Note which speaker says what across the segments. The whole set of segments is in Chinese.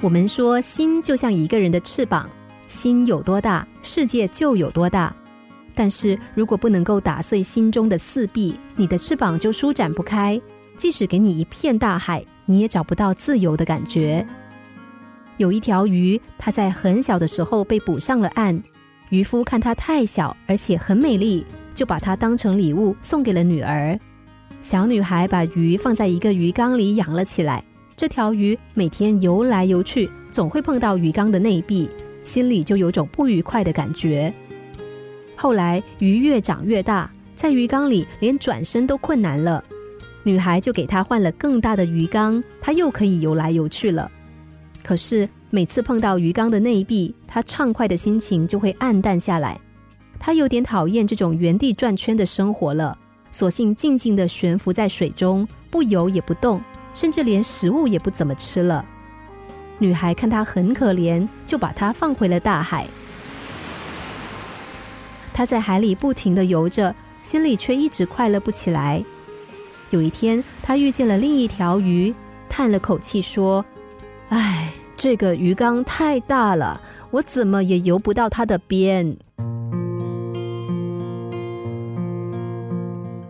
Speaker 1: 我们说，心就像一个人的翅膀，心有多大，世界就有多大。但是如果不能够打碎心中的四壁，你的翅膀就舒展不开。即使给你一片大海，你也找不到自由的感觉。有一条鱼，它在很小的时候被捕上了岸，渔夫看它太小，而且很美丽，就把它当成礼物送给了女儿。小女孩把鱼放在一个鱼缸里养了起来。这条鱼每天游来游去，总会碰到鱼缸的内壁，心里就有种不愉快的感觉。后来鱼越长越大，在鱼缸里连转身都困难了，女孩就给它换了更大的鱼缸，它又可以游来游去了。可是每次碰到鱼缸的内壁，它畅快的心情就会暗淡下来。它有点讨厌这种原地转圈的生活了，索性静静的悬浮在水中，不游也不动。甚至连食物也不怎么吃了。女孩看他很可怜，就把他放回了大海。他在海里不停的游着，心里却一直快乐不起来。有一天，他遇见了另一条鱼，叹了口气说：“唉，这个鱼缸太大了，我怎么也游不到它的边。”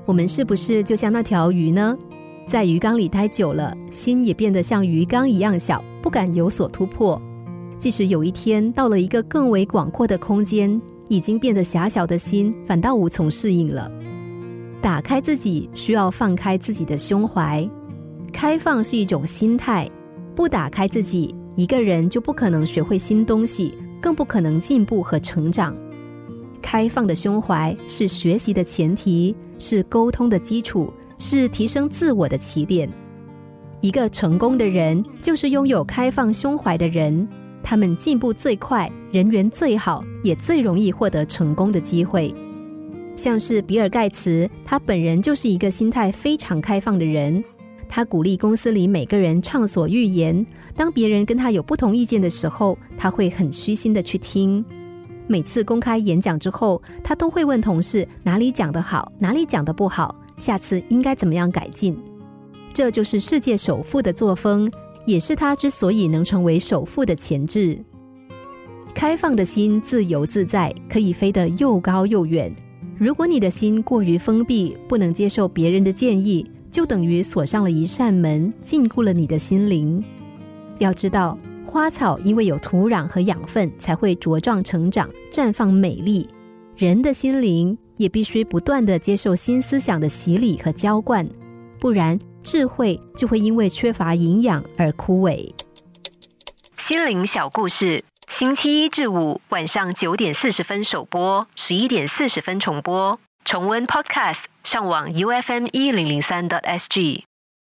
Speaker 1: 我们是不是就像那条鱼呢？在鱼缸里待久了，心也变得像鱼缸一样小，不敢有所突破。即使有一天到了一个更为广阔的空间，已经变得狭小的心，反倒无从适应了。打开自己，需要放开自己的胸怀。开放是一种心态，不打开自己，一个人就不可能学会新东西，更不可能进步和成长。开放的胸怀是学习的前提，是沟通的基础。是提升自我的起点。一个成功的人，就是拥有开放胸怀的人。他们进步最快，人缘最好，也最容易获得成功的机会。像是比尔盖茨，他本人就是一个心态非常开放的人。他鼓励公司里每个人畅所欲言。当别人跟他有不同意见的时候，他会很虚心的去听。每次公开演讲之后，他都会问同事哪里讲得好，哪里讲得不好。下次应该怎么样改进？这就是世界首富的作风，也是他之所以能成为首富的潜质。开放的心自由自在，可以飞得又高又远。如果你的心过于封闭，不能接受别人的建议，就等于锁上了一扇门，禁锢了你的心灵。要知道，花草因为有土壤和养分，才会茁壮成长、绽放美丽。人的心灵。也必须不断的接受新思想的洗礼和浇灌，不然智慧就会因为缺乏营养而枯萎。心灵小故事，星期一至五晚上九点四十分首播，十一点四十分重播。重温 Podcast，上网 U F M 一零零三 t S G。